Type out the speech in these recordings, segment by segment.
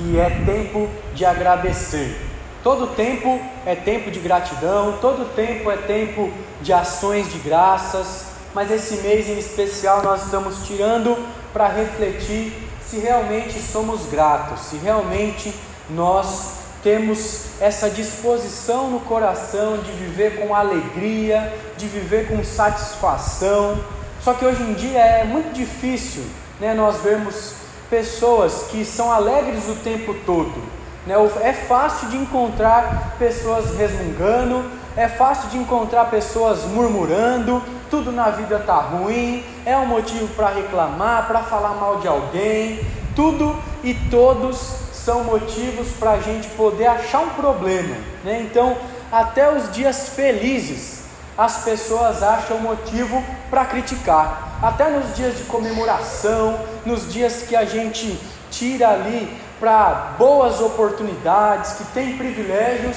que é tempo de agradecer. Todo tempo é tempo de gratidão, todo tempo é tempo de ações de graças, mas esse mês em especial nós estamos tirando para refletir se realmente somos gratos, se realmente nós temos essa disposição no coração de viver com alegria, de viver com satisfação. Só que hoje em dia é muito difícil né, nós vermos pessoas que são alegres o tempo todo né? É fácil de encontrar pessoas resmungando, é fácil de encontrar pessoas murmurando, tudo na vida está ruim, é um motivo para reclamar, para falar mal de alguém, tudo e todos são motivos para a gente poder achar um problema. Né? Então, até os dias felizes, as pessoas acham motivo para criticar. Até nos dias de comemoração, nos dias que a gente tira ali para boas oportunidades, que tem privilégios,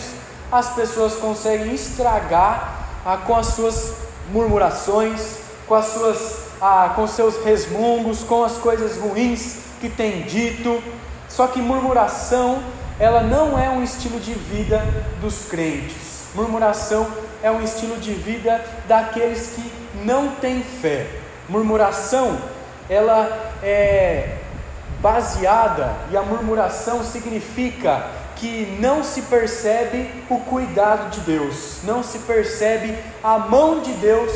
as pessoas conseguem estragar ah, com as suas murmurações, com as suas, ah, com seus resmungos, com as coisas ruins que tem dito. Só que murmuração, ela não é um estilo de vida dos crentes. Murmuração é um estilo de vida daqueles que não têm fé. Murmuração, ela é baseada, e a murmuração significa que não se percebe o cuidado de Deus, não se percebe a mão de Deus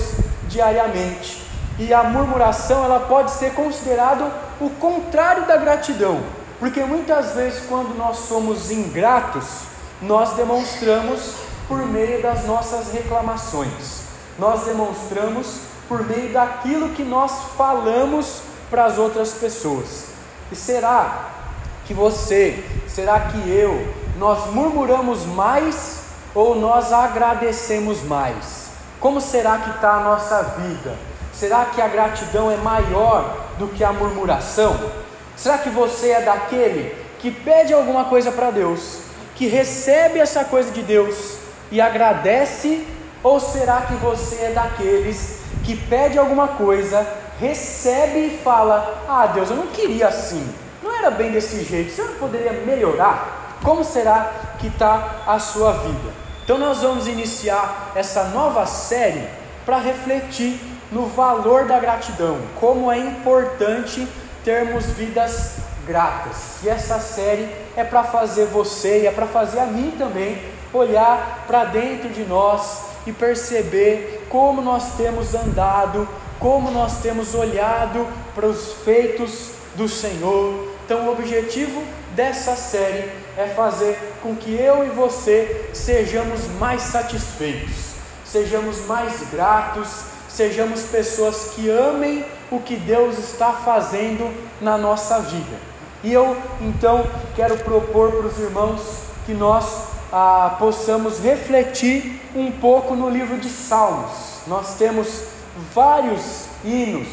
diariamente. E a murmuração ela pode ser considerado o contrário da gratidão, porque muitas vezes quando nós somos ingratos, nós demonstramos por meio das nossas reclamações. Nós demonstramos por meio daquilo que nós falamos para as outras pessoas. E será que você, será que eu, nós murmuramos mais ou nós agradecemos mais? Como será que está a nossa vida? Será que a gratidão é maior do que a murmuração? Será que você é daquele que pede alguma coisa para Deus, que recebe essa coisa de Deus e agradece? Ou será que você é daqueles que pede alguma coisa, recebe e fala: Ah, Deus, eu não queria assim, não era bem desse jeito, você não poderia melhorar? Como será que está a sua vida? Então, nós vamos iniciar essa nova série para refletir no valor da gratidão, como é importante termos vidas gratas. E essa série é para fazer você e é para fazer a mim também olhar para dentro de nós e perceber como nós temos andado como nós temos olhado para os feitos do Senhor. Então, o objetivo dessa série é fazer com que eu e você sejamos mais satisfeitos, sejamos mais gratos, sejamos pessoas que amem o que Deus está fazendo na nossa vida. E eu então quero propor para os irmãos que nós ah, possamos refletir um pouco no livro de Salmos. Nós temos vários hinos,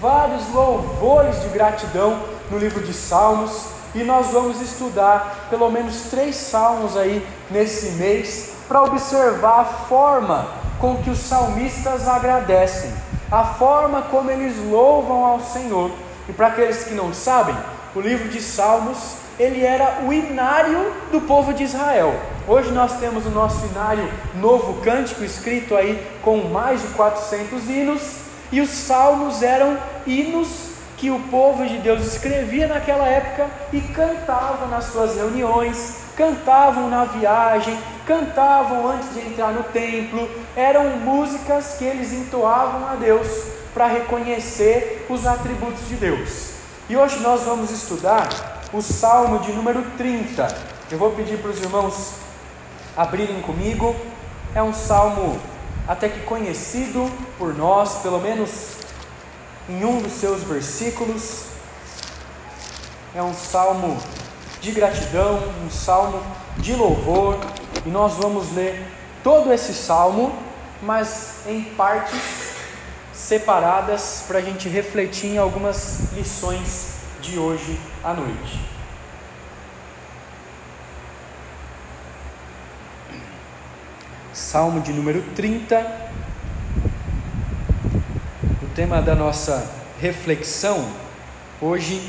vários louvores de gratidão no livro de Salmos e nós vamos estudar pelo menos três salmos aí nesse mês para observar a forma com que os salmistas agradecem, a forma como eles louvam ao Senhor. E para aqueles que não sabem, o livro de Salmos ele era o inário do povo de Israel. Hoje nós temos o nosso inário Novo Cântico, escrito aí com mais de 400 hinos, e os salmos eram hinos que o povo de Deus escrevia naquela época e cantava nas suas reuniões, cantavam na viagem, cantavam antes de entrar no templo, eram músicas que eles entoavam a Deus para reconhecer os atributos de Deus. E hoje nós vamos estudar o Salmo de número 30. Eu vou pedir para os irmãos abrirem comigo. É um salmo até que conhecido por nós, pelo menos em um dos seus versículos. É um salmo de gratidão, um salmo de louvor, e nós vamos ler todo esse salmo, mas em partes separadas para a gente refletir em algumas lições de hoje à noite. Salmo de número 30. O tema da nossa reflexão hoje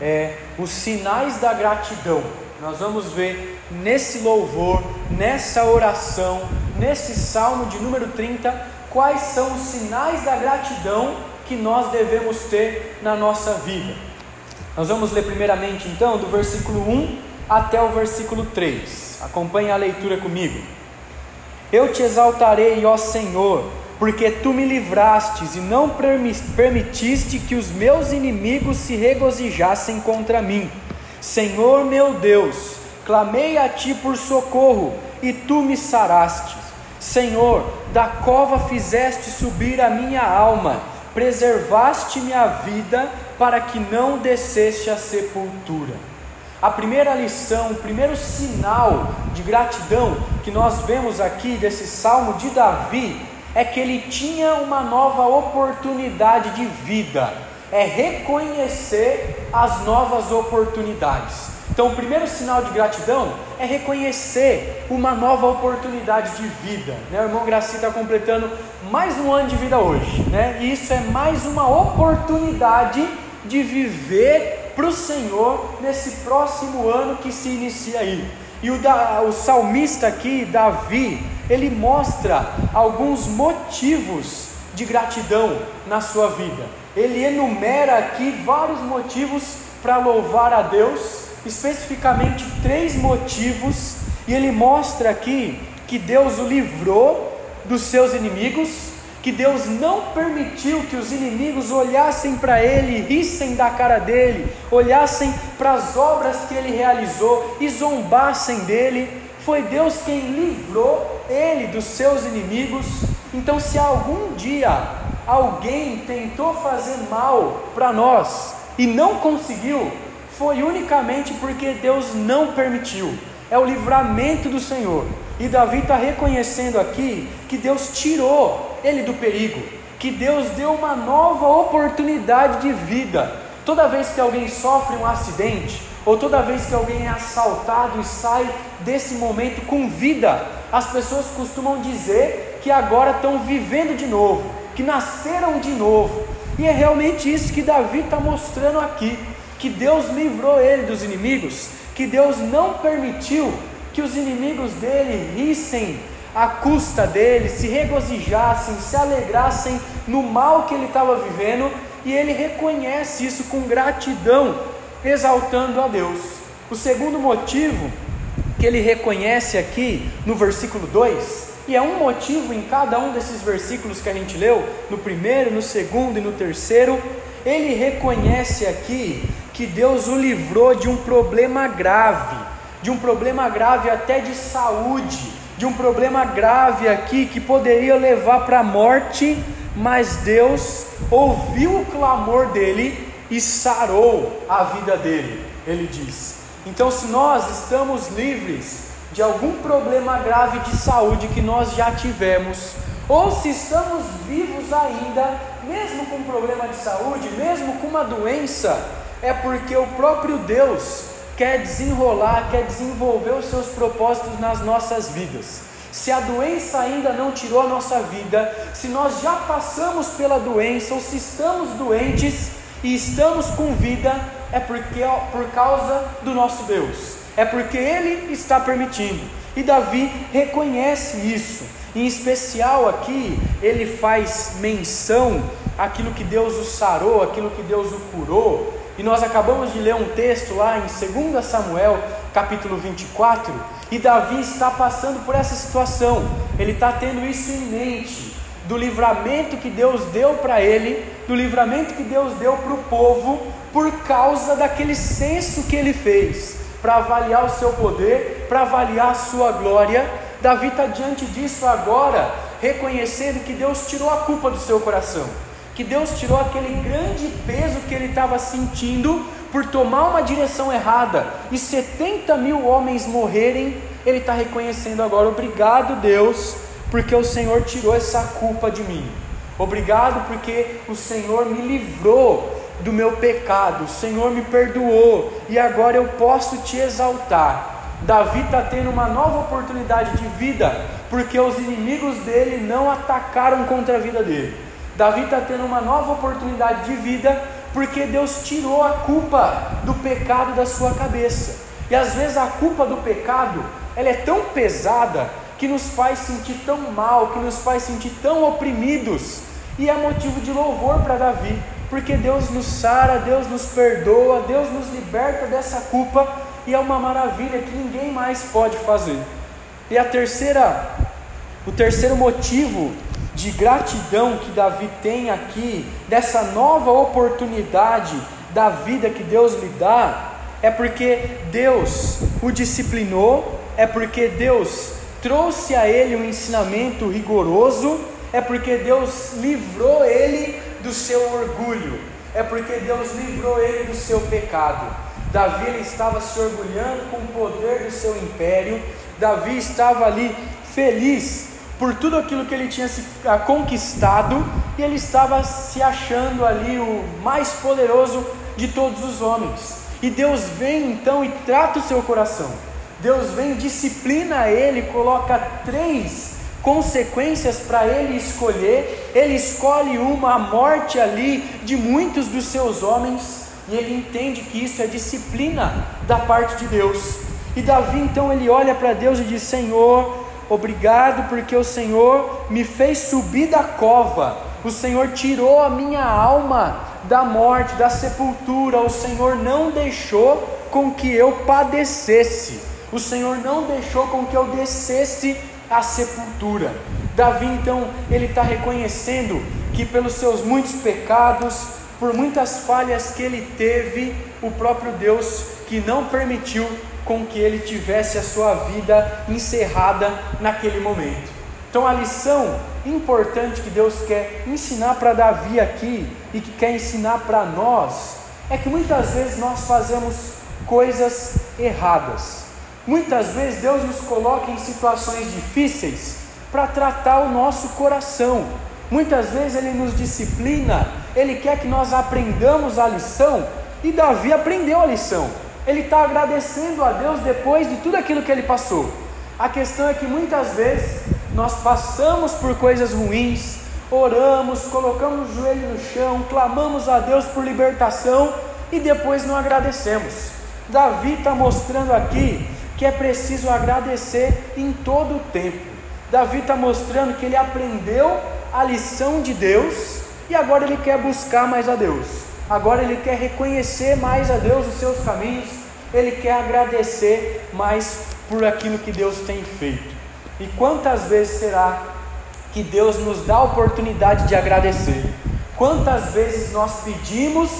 é os sinais da gratidão. Nós vamos ver nesse louvor, nessa oração, nesse salmo de número 30, quais são os sinais da gratidão que nós devemos ter na nossa vida. Nós vamos ler primeiramente então do versículo 1 até o versículo 3. Acompanhe a leitura comigo. Eu te exaltarei, ó Senhor, porque tu me livrastes e não permitiste que os meus inimigos se regozijassem contra mim. Senhor meu Deus, clamei a ti por socorro e tu me saraste. Senhor, da cova fizeste subir a minha alma, preservaste minha vida para que não descesse à sepultura. A primeira lição, o primeiro sinal de gratidão que nós vemos aqui desse salmo de Davi é que ele tinha uma nova oportunidade de vida, é reconhecer as novas oportunidades. Então, o primeiro sinal de gratidão é reconhecer uma nova oportunidade de vida. Né? O irmão Graci está completando mais um ano de vida hoje, né? e isso é mais uma oportunidade de viver para o Senhor nesse próximo ano que se inicia aí. E o, da, o salmista aqui, Davi, ele mostra alguns motivos de gratidão na sua vida. Ele enumera aqui vários motivos para louvar a Deus, especificamente três motivos, e ele mostra aqui que Deus o livrou dos seus inimigos, que Deus não permitiu que os inimigos olhassem para ele, rissem da cara dele, olhassem para as obras que ele realizou e zombassem dele. Foi Deus quem livrou ele dos seus inimigos. Então, se algum dia alguém tentou fazer mal para nós e não conseguiu, foi unicamente porque Deus não permitiu. É o livramento do Senhor. E Davi está reconhecendo aqui que Deus tirou ele do perigo, que Deus deu uma nova oportunidade de vida. Toda vez que alguém sofre um acidente, ou toda vez que alguém é assaltado e sai desse momento com vida, as pessoas costumam dizer que agora estão vivendo de novo, que nasceram de novo. E é realmente isso que Davi está mostrando aqui: que Deus livrou ele dos inimigos, que Deus não permitiu que os inimigos dele rissem à custa dele, se regozijassem, se alegrassem no mal que ele estava vivendo, e ele reconhece isso com gratidão exaltando a Deus. O segundo motivo que ele reconhece aqui no versículo 2, e é um motivo em cada um desses versículos que a gente leu, no primeiro, no segundo e no terceiro, ele reconhece aqui que Deus o livrou de um problema grave, de um problema grave até de saúde, de um problema grave aqui que poderia levar para a morte, mas Deus ouviu o clamor dele e sarou a vida dele, ele diz. Então, se nós estamos livres de algum problema grave de saúde que nós já tivemos, ou se estamos vivos ainda, mesmo com problema de saúde, mesmo com uma doença, é porque o próprio Deus quer desenrolar, quer desenvolver os seus propósitos nas nossas vidas. Se a doença ainda não tirou a nossa vida, se nós já passamos pela doença ou se estamos doentes, e estamos com vida é porque por causa do nosso Deus, é porque Ele está permitindo. E Davi reconhece isso. Em especial aqui, ele faz menção àquilo que Deus o sarou, aquilo que Deus o curou. E nós acabamos de ler um texto lá em 2 Samuel, capítulo 24, e Davi está passando por essa situação. Ele está tendo isso em mente do livramento que Deus deu para ele, do livramento que Deus deu para o povo, por causa daquele censo que ele fez, para avaliar o seu poder, para avaliar a sua glória. Davi está diante disso agora, reconhecendo que Deus tirou a culpa do seu coração, que Deus tirou aquele grande peso que ele estava sentindo por tomar uma direção errada e 70 mil homens morrerem. Ele está reconhecendo agora, obrigado Deus porque o Senhor tirou essa culpa de mim. Obrigado porque o Senhor me livrou do meu pecado, o Senhor me perdoou e agora eu posso te exaltar. Davi está tendo uma nova oportunidade de vida, porque os inimigos dele não atacaram contra a vida dele. Davi está tendo uma nova oportunidade de vida, porque Deus tirou a culpa do pecado da sua cabeça. E às vezes a culpa do pecado, ela é tão pesada que nos faz sentir tão mal, que nos faz sentir tão oprimidos, e é motivo de louvor para Davi, porque Deus nos sara, Deus nos perdoa, Deus nos liberta dessa culpa, e é uma maravilha que ninguém mais pode fazer. E a terceira, o terceiro motivo de gratidão que Davi tem aqui, dessa nova oportunidade da vida que Deus lhe dá, é porque Deus o disciplinou, é porque Deus trouxe a ele um ensinamento rigoroso, é porque Deus livrou ele do seu orgulho, é porque Deus livrou ele do seu pecado. Davi ele estava se orgulhando com o poder do seu império, Davi estava ali feliz por tudo aquilo que ele tinha se ah, conquistado e ele estava se achando ali o mais poderoso de todos os homens. E Deus vem então e trata o seu coração. Deus vem, disciplina ele, coloca três consequências para ele escolher. Ele escolhe uma, a morte ali de muitos dos seus homens, e ele entende que isso é disciplina da parte de Deus. E Davi então ele olha para Deus e diz: Senhor, Obrigado porque o Senhor me fez subir da cova, o Senhor tirou a minha alma da morte, da sepultura, o Senhor não deixou com que eu padecesse, o Senhor não deixou com que eu descesse à sepultura. Davi então ele está reconhecendo que pelos seus muitos pecados, por muitas falhas que ele teve, o próprio Deus que não permitiu com que ele tivesse a sua vida encerrada naquele momento. Então, a lição importante que Deus quer ensinar para Davi aqui e que quer ensinar para nós é que muitas vezes nós fazemos coisas erradas. Muitas vezes Deus nos coloca em situações difíceis para tratar o nosso coração. Muitas vezes Ele nos disciplina, Ele quer que nós aprendamos a lição, e Davi aprendeu a lição ele está agradecendo a Deus depois de tudo aquilo que ele passou. A questão é que muitas vezes nós passamos por coisas ruins, oramos, colocamos o joelho no chão, clamamos a Deus por libertação e depois não agradecemos. Davi está mostrando aqui que é preciso agradecer em todo o tempo. Davi está mostrando que ele aprendeu a lição de Deus e agora ele quer buscar mais a Deus agora ele quer reconhecer mais a Deus os seus caminhos, ele quer agradecer mais por aquilo que Deus tem feito. E quantas vezes será que Deus nos dá a oportunidade de agradecer? Quantas vezes nós pedimos,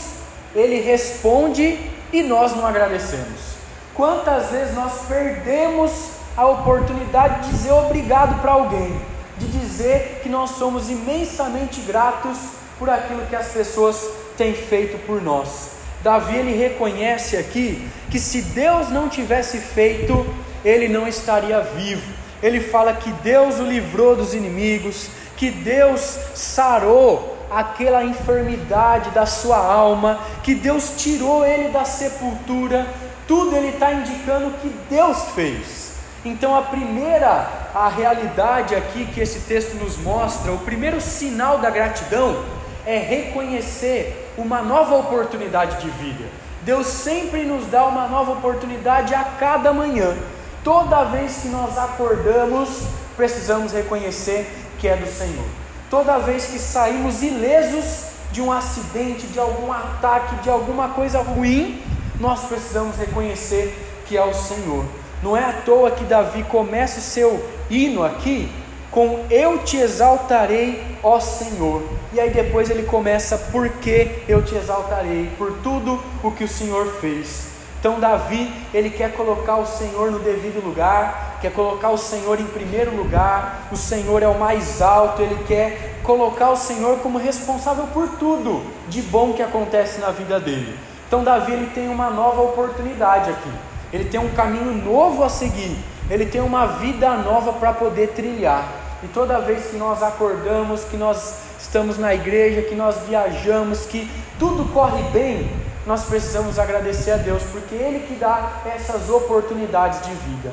Ele responde e nós não agradecemos? Quantas vezes nós perdemos a oportunidade de dizer obrigado para alguém, de dizer que nós somos imensamente gratos por aquilo que as pessoas tem feito por nós. Davi ele reconhece aqui que se Deus não tivesse feito, ele não estaria vivo. Ele fala que Deus o livrou dos inimigos, que Deus sarou aquela enfermidade da sua alma, que Deus tirou ele da sepultura. Tudo ele está indicando que Deus fez. Então a primeira a realidade aqui que esse texto nos mostra, o primeiro sinal da gratidão é reconhecer uma nova oportunidade de vida. Deus sempre nos dá uma nova oportunidade a cada manhã. Toda vez que nós acordamos, precisamos reconhecer que é do Senhor. Toda vez que saímos ilesos de um acidente, de algum ataque, de alguma coisa ruim, nós precisamos reconhecer que é o Senhor. Não é à toa que Davi começa o seu hino aqui com Eu te exaltarei, ó Senhor. E aí depois ele começa, porque eu te exaltarei, por tudo o que o Senhor fez. Então Davi, ele quer colocar o Senhor no devido lugar, quer colocar o Senhor em primeiro lugar, o Senhor é o mais alto, ele quer colocar o Senhor como responsável por tudo de bom que acontece na vida dele. Então Davi ele tem uma nova oportunidade aqui. Ele tem um caminho novo a seguir ele tem uma vida nova para poder trilhar. E toda vez que nós acordamos, que nós estamos na igreja, que nós viajamos, que tudo corre bem, nós precisamos agradecer a Deus, porque Ele que dá essas oportunidades de vida.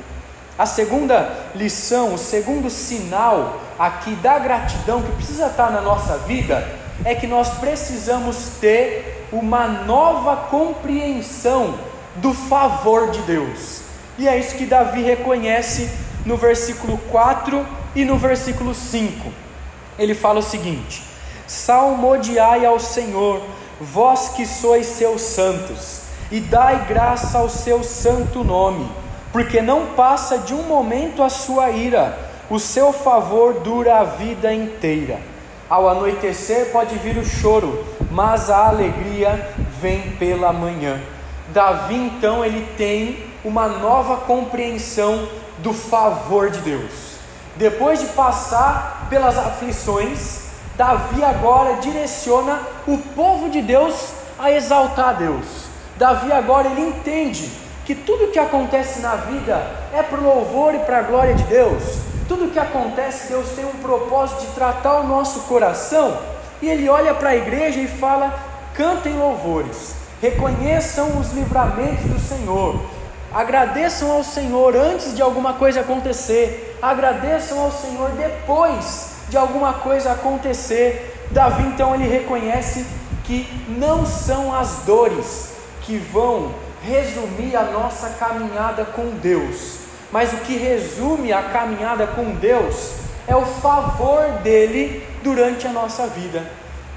A segunda lição, o segundo sinal aqui da gratidão que precisa estar na nossa vida, é que nós precisamos ter uma nova compreensão do favor de Deus. E é isso que Davi reconhece no versículo 4 e no versículo 5. Ele fala o seguinte: Salmodiai ao Senhor, vós que sois seus santos, e dai graça ao seu santo nome, porque não passa de um momento a sua ira, o seu favor dura a vida inteira. Ao anoitecer pode vir o choro, mas a alegria vem pela manhã. Davi então ele tem uma nova compreensão do favor de Deus. Depois de passar pelas aflições, Davi agora direciona o povo de Deus a exaltar Deus. Davi agora ele entende que tudo que acontece na vida é para o louvor e para a glória de Deus. Tudo que acontece, Deus tem um propósito de tratar o nosso coração. E ele olha para a igreja e fala: cantem louvores, reconheçam os livramentos do Senhor, agradeçam ao Senhor antes de alguma coisa acontecer, agradeçam ao Senhor depois de alguma coisa acontecer. Davi então ele reconhece que não são as dores que vão resumir a nossa caminhada com Deus, mas o que resume a caminhada com Deus é o favor dele durante a nossa vida.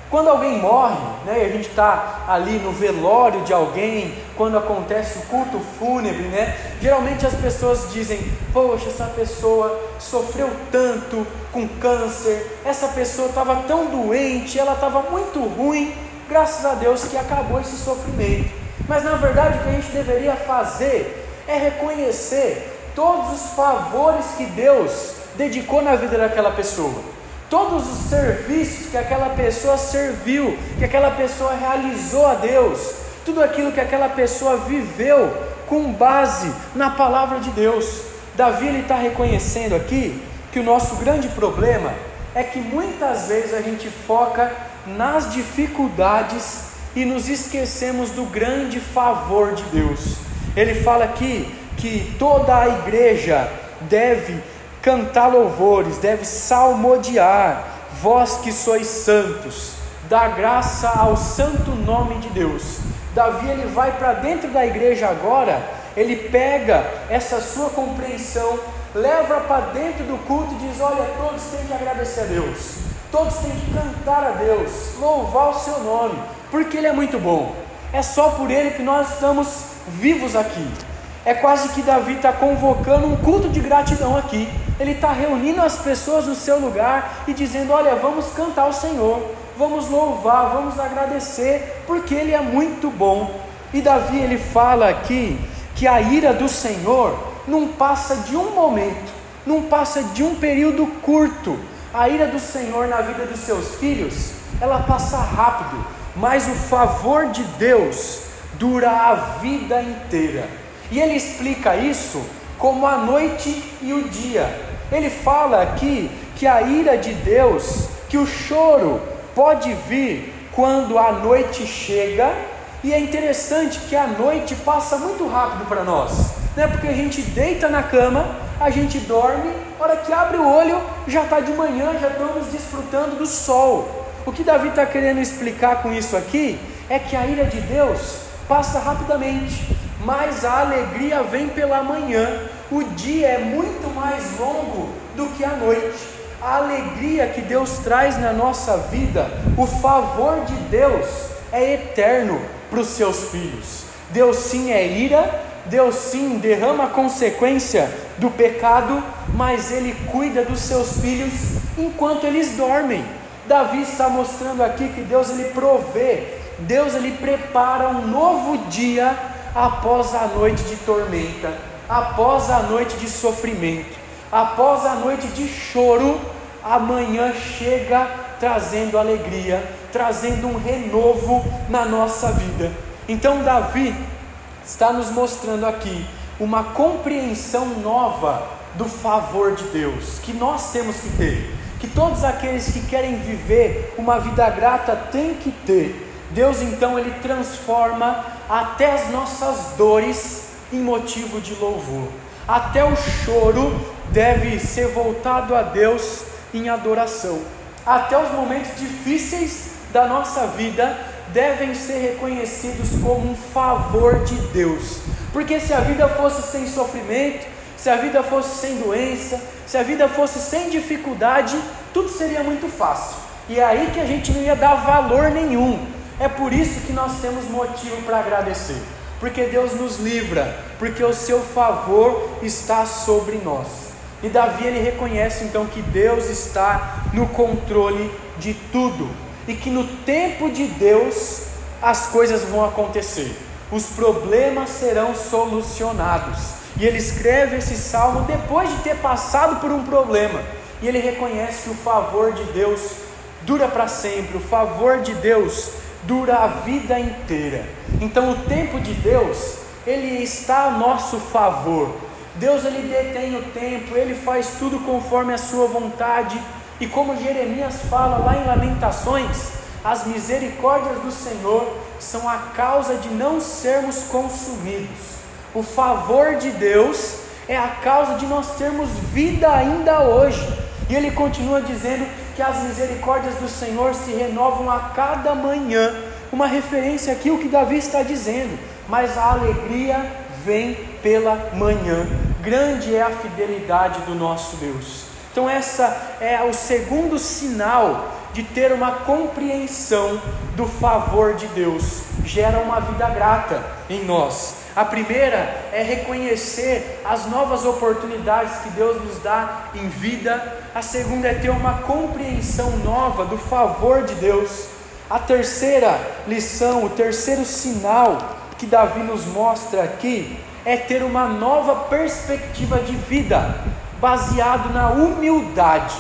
Quando alguém morre, né, e a gente está ali no velório de alguém, quando acontece o culto fúnebre, né, geralmente as pessoas dizem: Poxa, essa pessoa sofreu tanto com câncer, essa pessoa estava tão doente, ela estava muito ruim, graças a Deus que acabou esse sofrimento. Mas na verdade o que a gente deveria fazer é reconhecer todos os favores que Deus dedicou na vida daquela pessoa todos os serviços que aquela pessoa serviu, que aquela pessoa realizou a Deus, tudo aquilo que aquela pessoa viveu com base na palavra de Deus. Davi está reconhecendo aqui que o nosso grande problema é que muitas vezes a gente foca nas dificuldades e nos esquecemos do grande favor de Deus. Ele fala aqui que toda a igreja deve cantar louvores, deve salmodiar, vós que sois santos, dá graça ao santo nome de Deus. Davi ele vai para dentro da igreja agora, ele pega essa sua compreensão, leva para dentro do culto e diz: Olha, todos têm que agradecer a Deus, todos têm que cantar a Deus, louvar o seu nome, porque Ele é muito bom. É só por Ele que nós estamos vivos aqui. É quase que Davi está convocando um culto de gratidão aqui. Ele está reunindo as pessoas no seu lugar e dizendo: Olha, vamos cantar ao Senhor, vamos louvar, vamos agradecer, porque Ele é muito bom. E Davi ele fala aqui que a ira do Senhor não passa de um momento, não passa de um período curto. A ira do Senhor na vida dos seus filhos, ela passa rápido, mas o favor de Deus dura a vida inteira. E ele explica isso como a noite e o dia. Ele fala aqui que a ira de Deus, que o choro pode vir quando a noite chega, e é interessante que a noite passa muito rápido para nós, né? Porque a gente deita na cama, a gente dorme, hora que abre o olho, já está de manhã, já estamos desfrutando do sol. O que Davi está querendo explicar com isso aqui é que a ira de Deus passa rapidamente, mas a alegria vem pela manhã. O dia é muito mais longo do que a noite. A alegria que Deus traz na nossa vida, o favor de Deus é eterno para os seus filhos. Deus sim é ira, Deus sim derrama a consequência do pecado, mas Ele cuida dos seus filhos enquanto eles dormem. Davi está mostrando aqui que Deus ele provê, Deus ele prepara um novo dia após a noite de tormenta após a noite de sofrimento, após a noite de choro, amanhã chega trazendo alegria, trazendo um renovo na nossa vida. Então, Davi está nos mostrando aqui uma compreensão nova do favor de Deus, que nós temos que ter, que todos aqueles que querem viver uma vida grata têm que ter. Deus então ele transforma até as nossas dores em motivo de louvor. Até o choro deve ser voltado a Deus em adoração. Até os momentos difíceis da nossa vida devem ser reconhecidos como um favor de Deus. Porque se a vida fosse sem sofrimento, se a vida fosse sem doença, se a vida fosse sem dificuldade, tudo seria muito fácil. E é aí que a gente não ia dar valor nenhum. É por isso que nós temos motivo para agradecer. Porque Deus nos livra, porque o seu favor está sobre nós. E Davi ele reconhece então que Deus está no controle de tudo e que no tempo de Deus as coisas vão acontecer. Os problemas serão solucionados. E ele escreve esse salmo depois de ter passado por um problema. E ele reconhece que o favor de Deus dura para sempre, o favor de Deus dura a vida inteira. Então o tempo de Deus, ele está a nosso favor. Deus ele detém o tempo, ele faz tudo conforme a sua vontade. E como Jeremias fala lá em Lamentações, as misericórdias do Senhor são a causa de não sermos consumidos. O favor de Deus é a causa de nós termos vida ainda hoje. E ele continua dizendo que as misericórdias do Senhor se renovam a cada manhã. Uma referência aqui o que Davi está dizendo. Mas a alegria vem pela manhã. Grande é a fidelidade do nosso Deus. Então essa é o segundo sinal de ter uma compreensão do favor de Deus. Gera uma vida grata em nós. A primeira é reconhecer as novas oportunidades que Deus nos dá em vida. A segunda é ter uma compreensão nova do favor de Deus. A terceira lição, o terceiro sinal que Davi nos mostra aqui é ter uma nova perspectiva de vida, baseado na humildade.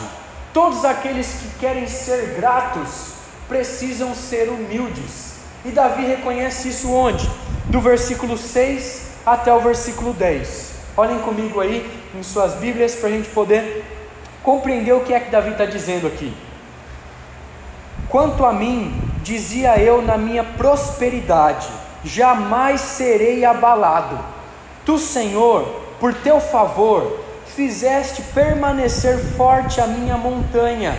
Todos aqueles que querem ser gratos precisam ser humildes. E Davi reconhece isso onde? Do versículo 6 até o versículo 10. Olhem comigo aí em suas Bíblias para a gente poder compreender o que é que Davi está dizendo aqui. Quanto a mim, dizia eu na minha prosperidade, jamais serei abalado. Tu, Senhor, por teu favor, fizeste permanecer forte a minha montanha.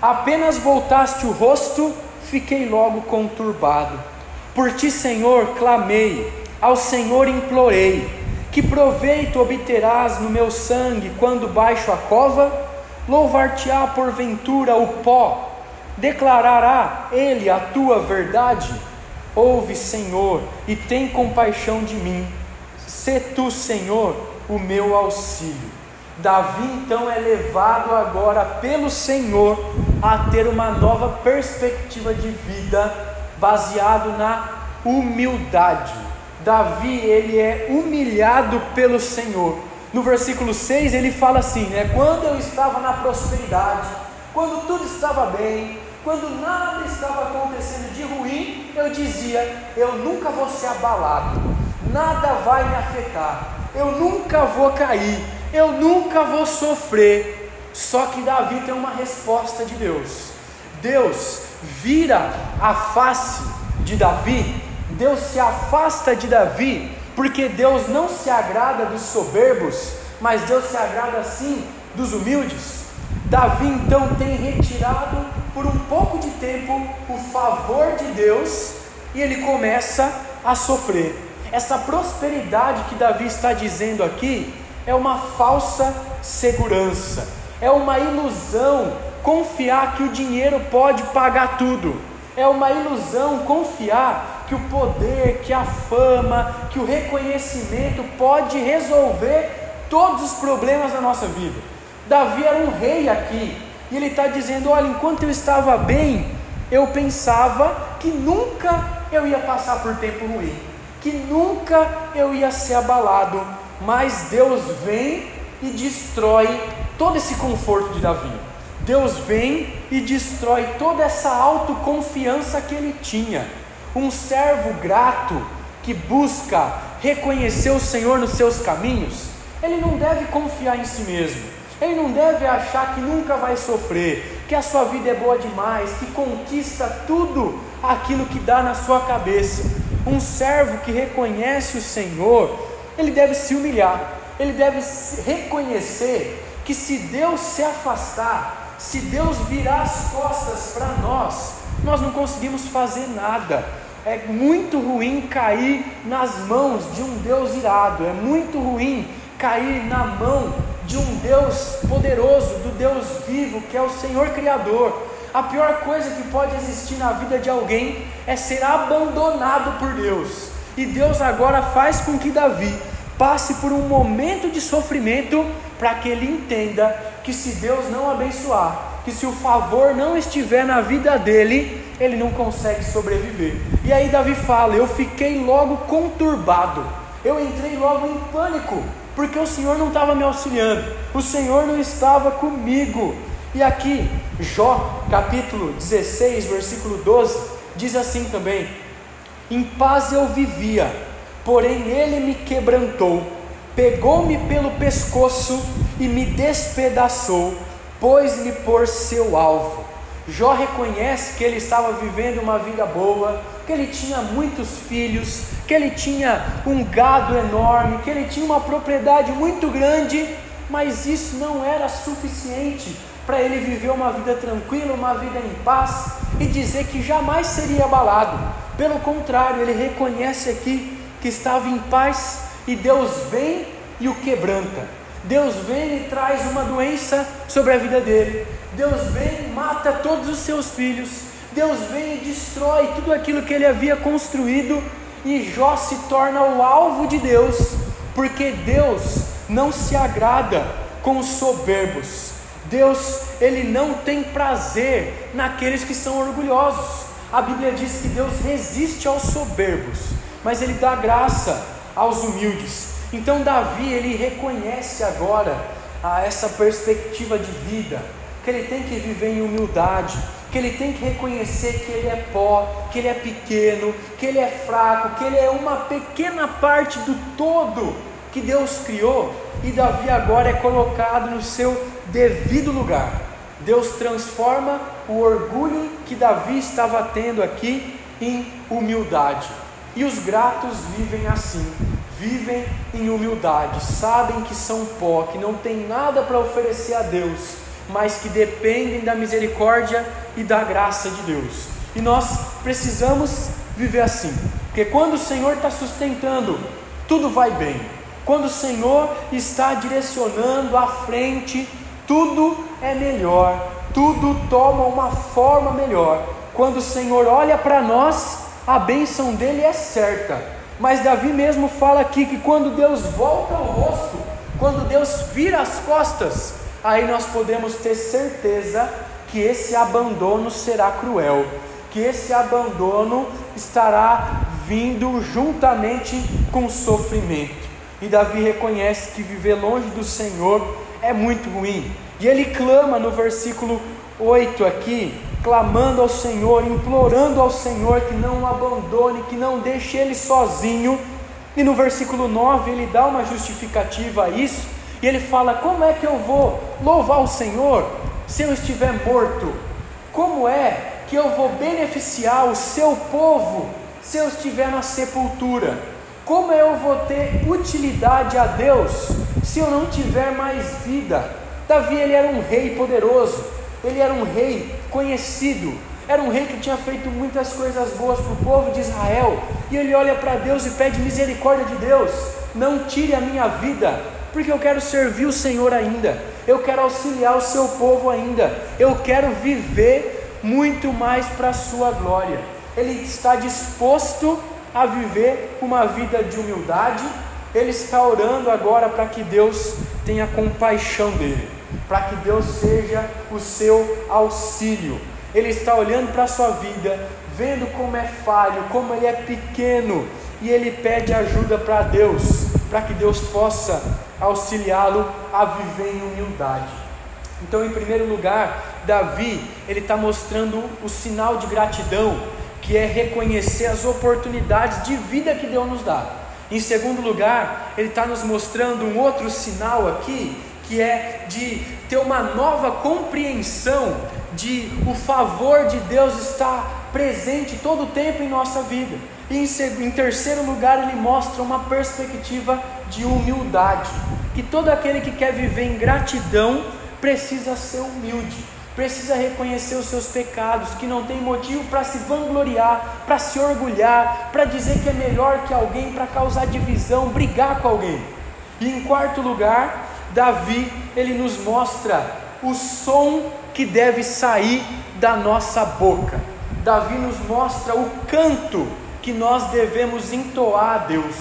Apenas voltaste o rosto, fiquei logo conturbado. Por ti, Senhor, clamei, ao Senhor implorei: que proveito obterás no meu sangue quando baixo a cova? Louvar-te-á porventura o pó? Declarará ele a tua verdade? Ouve, Senhor, e tem compaixão de mim. Sê tu, Senhor, o meu auxílio. Davi então é levado agora pelo Senhor a ter uma nova perspectiva de vida baseado na humildade. Davi, ele é humilhado pelo Senhor. No versículo 6 ele fala assim, né? Quando eu estava na prosperidade, quando tudo estava bem, quando nada estava acontecendo de ruim, eu dizia: eu nunca vou ser abalado, nada vai me afetar, eu nunca vou cair, eu nunca vou sofrer. Só que Davi tem uma resposta de Deus. Deus vira a face de Davi, Deus se afasta de Davi, porque Deus não se agrada dos soberbos, mas Deus se agrada sim dos humildes. Davi então tem retirado por um pouco de tempo o favor de Deus e ele começa a sofrer. Essa prosperidade que Davi está dizendo aqui é uma falsa segurança, é uma ilusão confiar que o dinheiro pode pagar tudo. É uma ilusão confiar que o poder, que a fama, que o reconhecimento pode resolver todos os problemas da nossa vida. Davi era um rei aqui, e ele está dizendo: Olha, enquanto eu estava bem, eu pensava que nunca eu ia passar por tempo ruim, que nunca eu ia ser abalado, mas Deus vem e destrói todo esse conforto de Davi. Deus vem e destrói toda essa autoconfiança que ele tinha. Um servo grato que busca reconhecer o Senhor nos seus caminhos, ele não deve confiar em si mesmo. Ele não deve achar que nunca vai sofrer, que a sua vida é boa demais, que conquista tudo aquilo que dá na sua cabeça. Um servo que reconhece o Senhor, ele deve se humilhar, ele deve reconhecer que se Deus se afastar, se Deus virar as costas para nós, nós não conseguimos fazer nada. É muito ruim cair nas mãos de um Deus irado, é muito ruim cair na mão de um Deus poderoso, do Deus vivo, que é o Senhor Criador. A pior coisa que pode existir na vida de alguém é ser abandonado por Deus. E Deus agora faz com que Davi passe por um momento de sofrimento para que ele entenda que se Deus não abençoar, que se o favor não estiver na vida dele, ele não consegue sobreviver. E aí Davi fala: Eu fiquei logo conturbado, eu entrei logo em pânico, porque o Senhor não estava me auxiliando, o Senhor não estava comigo. E aqui, Jó, capítulo 16, versículo 12, diz assim também: Em paz eu vivia, porém ele me quebrantou, pegou-me pelo pescoço e me despedaçou, pôs-me por seu alvo. Jó reconhece que ele estava vivendo uma vida boa, que ele tinha muitos filhos, que ele tinha um gado enorme, que ele tinha uma propriedade muito grande, mas isso não era suficiente para ele viver uma vida tranquila, uma vida em paz e dizer que jamais seria abalado. Pelo contrário, ele reconhece aqui que estava em paz e Deus vem e o quebranta. Deus vem e traz uma doença sobre a vida dele. Deus vem e mata todos os seus filhos. Deus vem e destrói tudo aquilo que ele havia construído. E Jó se torna o alvo de Deus, porque Deus não se agrada com os soberbos. Deus, ele não tem prazer naqueles que são orgulhosos. A Bíblia diz que Deus resiste aos soberbos, mas ele dá graça aos humildes. Então Davi ele reconhece agora a essa perspectiva de vida, que ele tem que viver em humildade, que ele tem que reconhecer que ele é pó, que ele é pequeno, que ele é fraco, que ele é uma pequena parte do todo que Deus criou, e Davi agora é colocado no seu devido lugar. Deus transforma o orgulho que Davi estava tendo aqui em humildade. E os gratos vivem assim, vivem em humildade, sabem que são pó, que não tem nada para oferecer a Deus, mas que dependem da misericórdia e da graça de Deus. E nós precisamos viver assim, porque quando o Senhor está sustentando, tudo vai bem. Quando o Senhor está direcionando à frente, tudo é melhor, tudo toma uma forma melhor. Quando o Senhor olha para nós, a bênção dele é certa mas Davi mesmo fala aqui que quando Deus volta o rosto, quando Deus vira as costas, aí nós podemos ter certeza que esse abandono será cruel, que esse abandono estará vindo juntamente com sofrimento. E Davi reconhece que viver longe do Senhor é muito ruim. E ele clama no versículo 8 aqui, clamando ao Senhor, implorando ao Senhor que não o abandone, que não deixe ele sozinho. E no versículo 9 ele dá uma justificativa a isso, e ele fala: Como é que eu vou louvar o Senhor se eu estiver morto? Como é que eu vou beneficiar o seu povo se eu estiver na sepultura? Como eu vou ter utilidade a Deus se eu não tiver mais vida? Davi ele era um rei poderoso, ele era um rei conhecido, era um rei que tinha feito muitas coisas boas para o povo de Israel, e ele olha para Deus e pede misericórdia de Deus: não tire a minha vida, porque eu quero servir o Senhor ainda, eu quero auxiliar o seu povo ainda, eu quero viver muito mais para a sua glória. Ele está disposto a viver uma vida de humildade, ele está orando agora para que Deus tenha compaixão dele para que Deus seja o seu auxílio. Ele está olhando para a sua vida, vendo como é falho, como ele é pequeno, e ele pede ajuda para Deus, para que Deus possa auxiliá-lo a viver em humildade. Então, em primeiro lugar, Davi ele está mostrando o sinal de gratidão, que é reconhecer as oportunidades de vida que Deus nos dá. Em segundo lugar, ele está nos mostrando um outro sinal aqui, que é de ter uma nova compreensão de o favor de Deus estar presente todo o tempo em nossa vida. E em terceiro lugar, ele mostra uma perspectiva de humildade, que todo aquele que quer viver em gratidão precisa ser humilde, precisa reconhecer os seus pecados, que não tem motivo para se vangloriar, para se orgulhar, para dizer que é melhor que alguém, para causar divisão, brigar com alguém. E em quarto lugar, Davi, ele nos mostra o som que deve sair da nossa boca. Davi nos mostra o canto que nós devemos entoar a Deus.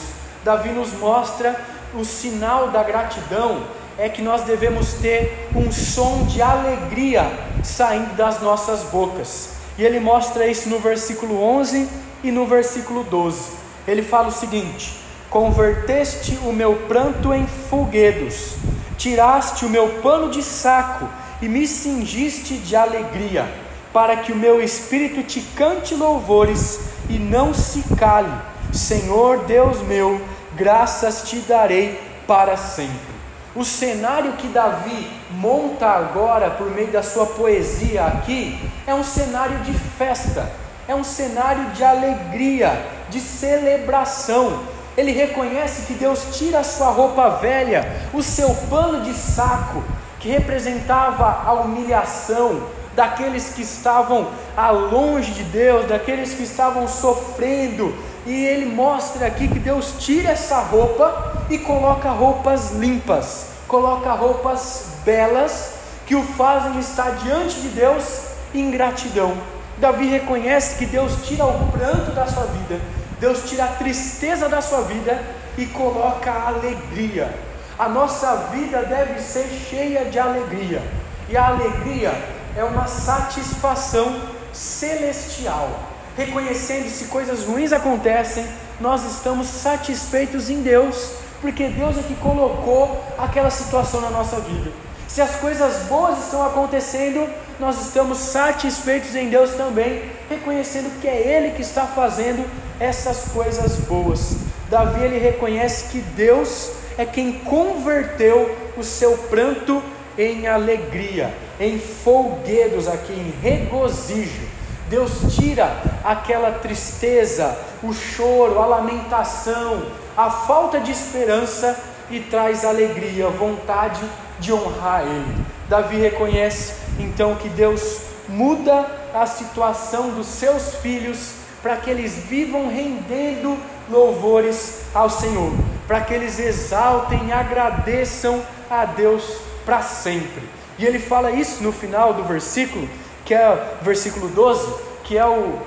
Davi nos mostra o sinal da gratidão é que nós devemos ter um som de alegria saindo das nossas bocas. E ele mostra isso no versículo 11 e no versículo 12. Ele fala o seguinte: Converteste o meu pranto em folguedos, tiraste o meu pano de saco e me cingiste de alegria, para que o meu espírito te cante louvores e não se cale. Senhor Deus meu, graças te darei para sempre. O cenário que Davi monta agora por meio da sua poesia aqui é um cenário de festa, é um cenário de alegria, de celebração. Ele reconhece que Deus tira a sua roupa velha, o seu pano de saco, que representava a humilhação daqueles que estavam a longe de Deus, daqueles que estavam sofrendo, e ele mostra aqui que Deus tira essa roupa e coloca roupas limpas, coloca roupas belas que o fazem estar diante de Deus em gratidão. Davi reconhece que Deus tira o pranto da sua vida, Deus tira a tristeza da sua vida e coloca a alegria. A nossa vida deve ser cheia de alegria, e a alegria é uma satisfação celestial reconhecendo se coisas ruins acontecem, nós estamos satisfeitos em Deus, porque Deus é que colocou aquela situação na nossa vida. Se as coisas boas estão acontecendo, nós estamos satisfeitos em Deus também, reconhecendo que é Ele que está fazendo essas coisas boas. Davi ele reconhece que Deus é quem converteu o seu pranto em alegria, em folguedos aqui, em regozijo. Deus tira aquela tristeza, o choro, a lamentação, a falta de esperança e traz alegria, vontade de honrar Ele. Davi reconhece então que Deus muda a situação dos seus filhos para que eles vivam rendendo louvores ao Senhor, para que eles exaltem e agradeçam a Deus para sempre. E ele fala isso no final do versículo que é o versículo 12, que é o,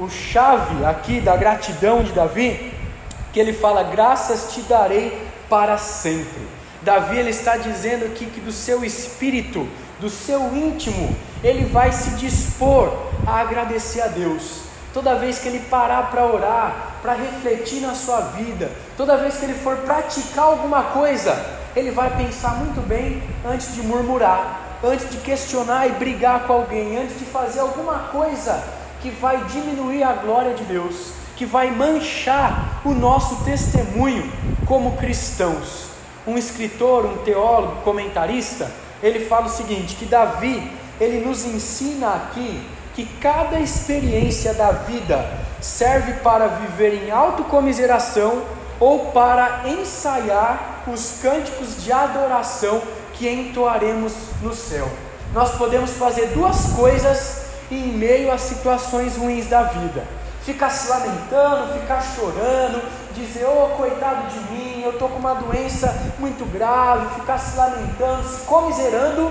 o chave aqui da gratidão de Davi, que ele fala: Graças te darei para sempre. Davi ele está dizendo aqui que do seu espírito, do seu íntimo, ele vai se dispor a agradecer a Deus. Toda vez que ele parar para orar, para refletir na sua vida, toda vez que ele for praticar alguma coisa, ele vai pensar muito bem antes de murmurar, antes de questionar e brigar com alguém, antes de fazer alguma coisa que vai diminuir a glória de Deus, que vai manchar o nosso testemunho como cristãos. Um escritor, um teólogo, comentarista, ele fala o seguinte: que Davi, ele nos ensina aqui que cada experiência da vida serve para viver em autocomiseração ou para ensaiar os cânticos de adoração que entoaremos no céu. Nós podemos fazer duas coisas em meio às situações ruins da vida: ficar se lamentando, ficar chorando, dizer, oh coitado de mim, eu estou com uma doença muito grave, ficar se lamentando, se comiserando,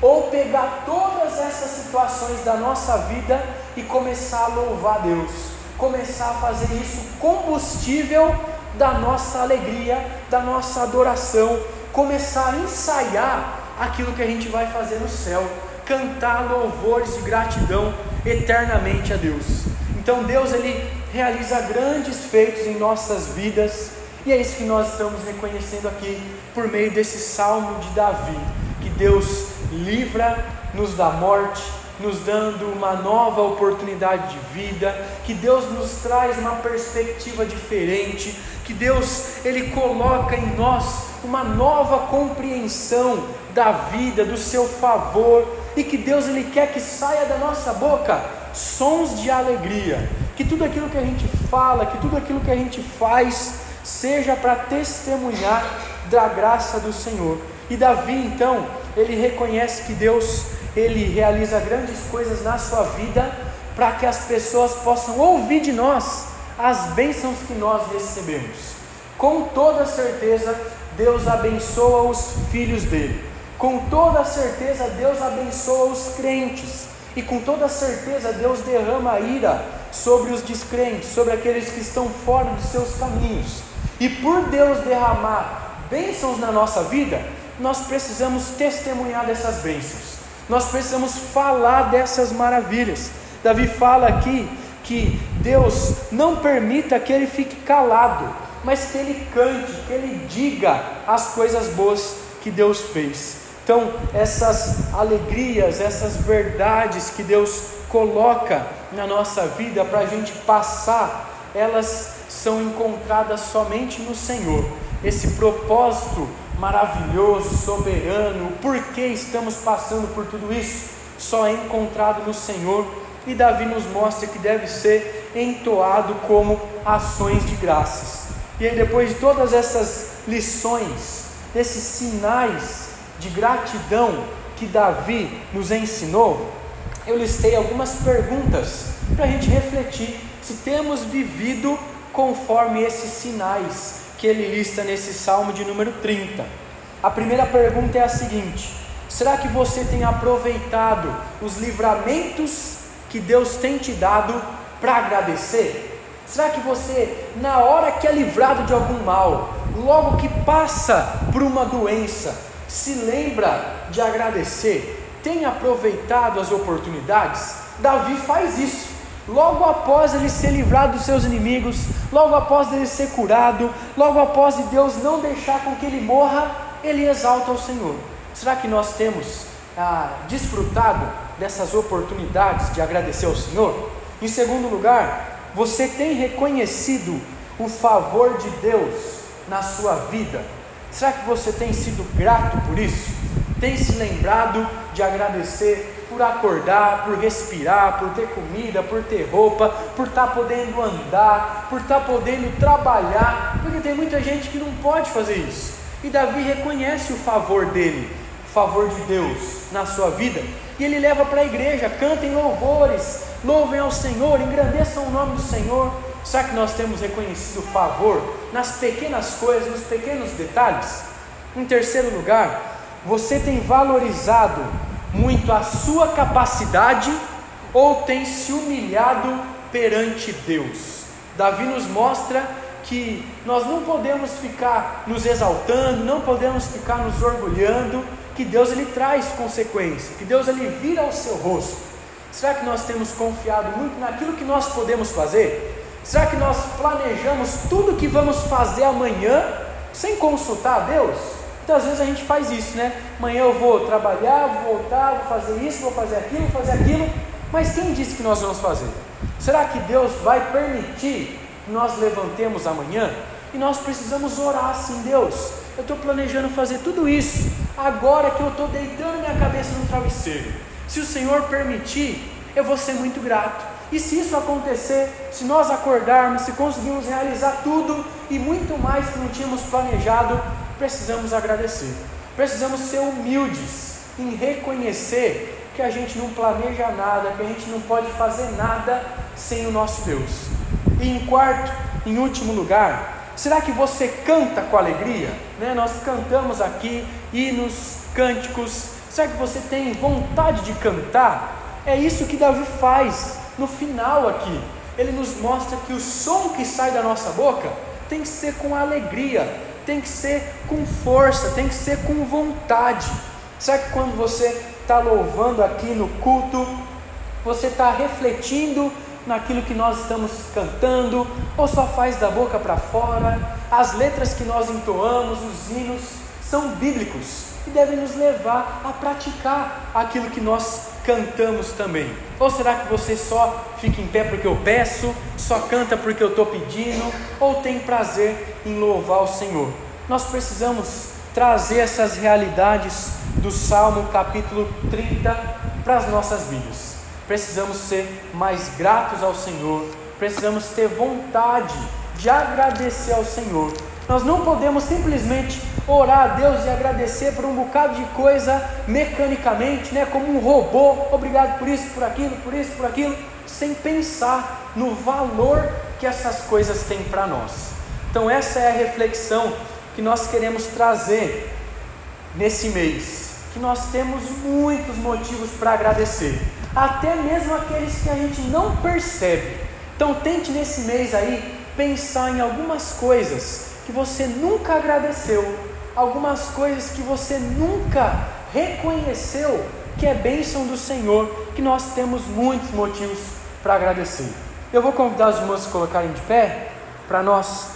ou pegar todas essas situações da nossa vida e começar a louvar Deus, começar a fazer isso combustível da nossa alegria, da nossa adoração, começar a ensaiar aquilo que a gente vai fazer no céu, cantar louvores de gratidão eternamente a Deus. Então Deus ele realiza grandes feitos em nossas vidas, e é isso que nós estamos reconhecendo aqui por meio desse salmo de Davi, que Deus livra-nos da morte, nos dando uma nova oportunidade de vida, que Deus nos traz uma perspectiva diferente, que Deus ele coloca em nós uma nova compreensão da vida, do seu favor, e que Deus ele quer que saia da nossa boca sons de alegria, que tudo aquilo que a gente fala, que tudo aquilo que a gente faz seja para testemunhar da graça do Senhor. E Davi então, ele reconhece que Deus ele realiza grandes coisas na sua vida para que as pessoas possam ouvir de nós as bênçãos que nós recebemos. Com toda certeza, Deus abençoa os filhos dele. Com toda certeza, Deus abençoa os crentes. E com toda certeza, Deus derrama ira sobre os descrentes, sobre aqueles que estão fora dos seus caminhos. E por Deus derramar bênçãos na nossa vida, nós precisamos testemunhar dessas bênçãos. Nós precisamos falar dessas maravilhas. Davi fala aqui que Deus não permita que ele fique calado, mas que ele cante, que ele diga as coisas boas que Deus fez. Então, essas alegrias, essas verdades que Deus coloca na nossa vida para a gente passar, elas são encontradas somente no Senhor. Esse propósito maravilhoso, soberano, o porquê estamos passando por tudo isso, só é encontrado no Senhor. E Davi nos mostra que deve ser entoado como ações de graças. E aí, depois de todas essas lições, esses sinais de gratidão que Davi nos ensinou, eu listei algumas perguntas para a gente refletir se temos vivido conforme esses sinais que ele lista nesse salmo de número 30. A primeira pergunta é a seguinte: será que você tem aproveitado os livramentos que Deus tem te dado para agradecer? Será que você, na hora que é livrado de algum mal, logo que passa por uma doença, se lembra de agradecer? tem aproveitado as oportunidades? Davi faz isso. Logo após ele ser livrado dos seus inimigos, logo após ele ser curado, logo após de Deus não deixar com que ele morra, ele exalta o Senhor. Será que nós temos ah, desfrutado dessas oportunidades de agradecer ao Senhor? Em segundo lugar, você tem reconhecido o favor de Deus na sua vida? Será que você tem sido grato por isso? Tem se lembrado de agradecer por acordar, por respirar, por ter comida, por ter roupa, por estar tá podendo andar, por estar tá podendo trabalhar, porque tem muita gente que não pode fazer isso. E Davi reconhece o favor dele, o favor de Deus na sua vida, e ele leva para a igreja, cantem louvores, louvem ao Senhor, engrandeçam o nome do Senhor. Será que nós temos reconhecido o favor nas pequenas coisas, nos pequenos detalhes? Em terceiro lugar, você tem valorizado muito a sua capacidade ou tem se humilhado perante Deus? Davi nos mostra que nós não podemos ficar nos exaltando, não podemos ficar nos orgulhando, que Deus ele traz consequência, que Deus ele vira o seu rosto. Será que nós temos confiado muito naquilo que nós podemos fazer? Será que nós planejamos tudo que vamos fazer amanhã sem consultar a Deus? Então, às vezes a gente faz isso, né? Amanhã eu vou trabalhar, vou voltar, vou fazer isso, vou fazer aquilo, vou fazer aquilo. Mas quem disse que nós vamos fazer? Será que Deus vai permitir que nós levantemos amanhã? E nós precisamos orar assim, Deus. Eu estou planejando fazer tudo isso agora que eu estou deitando minha cabeça no travesseiro. Se o Senhor permitir, eu vou ser muito grato. E se isso acontecer, se nós acordarmos, se conseguirmos realizar tudo e muito mais que não tínhamos planejado, precisamos agradecer. Precisamos ser humildes em reconhecer que a gente não planeja nada, que a gente não pode fazer nada sem o nosso Deus. E em quarto, em último lugar, será que você canta com alegria? Né? Nós cantamos aqui hinos, cânticos. Será que você tem vontade de cantar? É isso que Davi faz no final aqui. Ele nos mostra que o som que sai da nossa boca tem que ser com alegria, tem que ser com força, tem que ser com vontade. Será que quando você está louvando aqui no culto, você está refletindo naquilo que nós estamos cantando, ou só faz da boca para fora? As letras que nós entoamos, os hinos, são bíblicos e devem nos levar a praticar aquilo que nós cantamos também? Ou será que você só fica em pé porque eu peço, só canta porque eu estou pedindo, ou tem prazer em louvar o Senhor? Nós precisamos trazer essas realidades do Salmo capítulo 30 para as nossas vidas. Precisamos ser mais gratos ao Senhor, precisamos ter vontade de agradecer ao Senhor. Nós não podemos simplesmente orar a Deus e agradecer por um bocado de coisa mecanicamente, né, como um robô, obrigado por isso, por aquilo, por isso, por aquilo, sem pensar no valor que essas coisas têm para nós. Então, essa é a reflexão que nós queremos trazer nesse mês, que nós temos muitos motivos para agradecer, até mesmo aqueles que a gente não percebe. Então, tente nesse mês aí pensar em algumas coisas que você nunca agradeceu, algumas coisas que você nunca reconheceu que é bênção do Senhor, que nós temos muitos motivos para agradecer. Eu vou convidar os irmãos a colocarem de pé para nós